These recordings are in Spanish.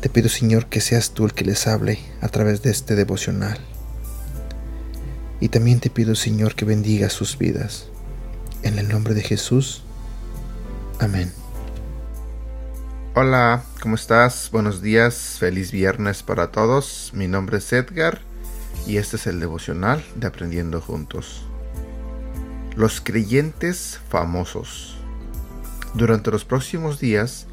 Te pido, Señor, que seas tú el que les hable a través de este devocional. Y también te pido, Señor, que bendiga sus vidas. En el nombre de Jesús. Amén. Hola, ¿cómo estás? Buenos días, feliz viernes para todos. Mi nombre es Edgar y este es el devocional de Aprendiendo Juntos. Los creyentes famosos. Durante los próximos días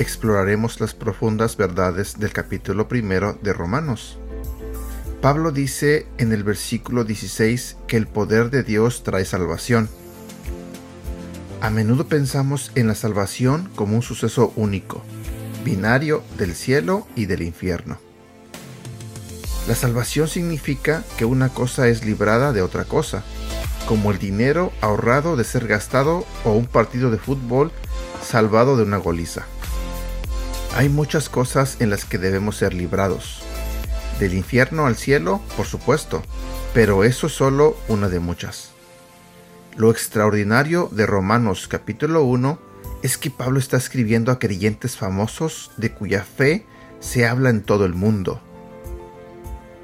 exploraremos las profundas verdades del capítulo primero de Romanos. Pablo dice en el versículo 16 que el poder de Dios trae salvación a menudo pensamos en la salvación como un suceso único, binario del cielo y del infierno. La salvación significa que una cosa es librada de otra cosa, como el dinero ahorrado de ser gastado o un partido de fútbol salvado de una goliza. Hay muchas cosas en las que debemos ser librados. Del infierno al cielo, por supuesto, pero eso es solo una de muchas. Lo extraordinario de Romanos capítulo 1 es que Pablo está escribiendo a creyentes famosos de cuya fe se habla en todo el mundo.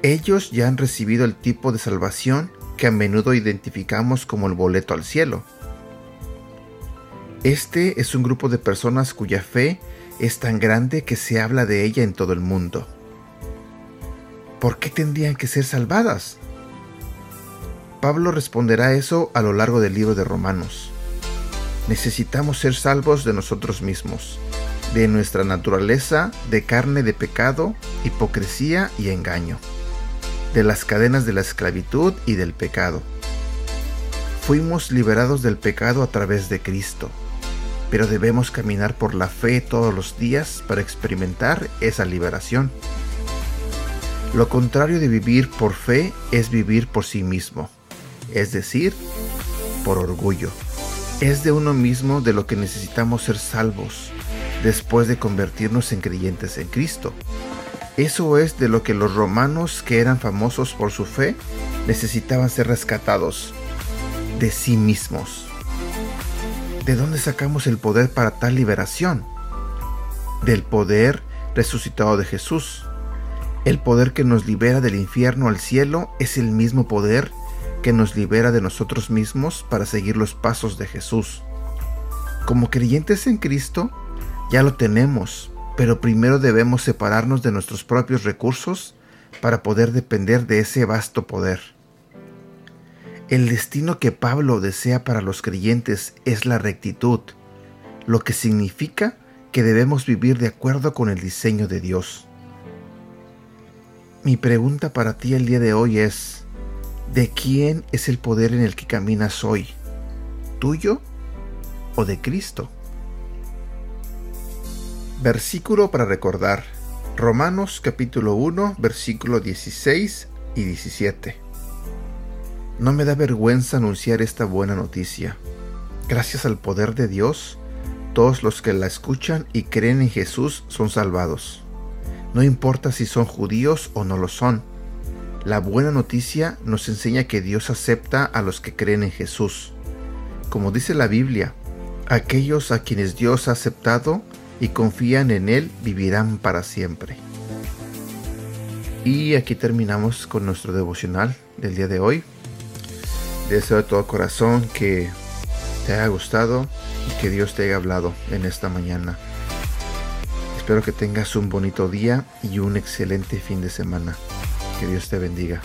Ellos ya han recibido el tipo de salvación que a menudo identificamos como el boleto al cielo. Este es un grupo de personas cuya fe es tan grande que se habla de ella en todo el mundo. ¿Por qué tendrían que ser salvadas? Pablo responderá eso a lo largo del libro de Romanos. Necesitamos ser salvos de nosotros mismos, de nuestra naturaleza de carne de pecado, hipocresía y engaño, de las cadenas de la esclavitud y del pecado. Fuimos liberados del pecado a través de Cristo, pero debemos caminar por la fe todos los días para experimentar esa liberación. Lo contrario de vivir por fe es vivir por sí mismo es decir, por orgullo. Es de uno mismo de lo que necesitamos ser salvos después de convertirnos en creyentes en Cristo. Eso es de lo que los romanos que eran famosos por su fe necesitaban ser rescatados, de sí mismos. ¿De dónde sacamos el poder para tal liberación? Del poder resucitado de Jesús. El poder que nos libera del infierno al cielo es el mismo poder que nos libera de nosotros mismos para seguir los pasos de Jesús. Como creyentes en Cristo, ya lo tenemos, pero primero debemos separarnos de nuestros propios recursos para poder depender de ese vasto poder. El destino que Pablo desea para los creyentes es la rectitud, lo que significa que debemos vivir de acuerdo con el diseño de Dios. Mi pregunta para ti el día de hoy es, ¿De quién es el poder en el que caminas hoy? ¿Tuyo o de Cristo? Versículo para recordar. Romanos capítulo 1, versículo 16 y 17. No me da vergüenza anunciar esta buena noticia. Gracias al poder de Dios, todos los que la escuchan y creen en Jesús son salvados. No importa si son judíos o no lo son la buena noticia nos enseña que Dios acepta a los que creen en Jesús. Como dice la Biblia, aquellos a quienes Dios ha aceptado y confían en Él vivirán para siempre. Y aquí terminamos con nuestro devocional del día de hoy. Deseo de todo corazón que te haya gustado y que Dios te haya hablado en esta mañana. Espero que tengas un bonito día y un excelente fin de semana. Que Dios te bendiga.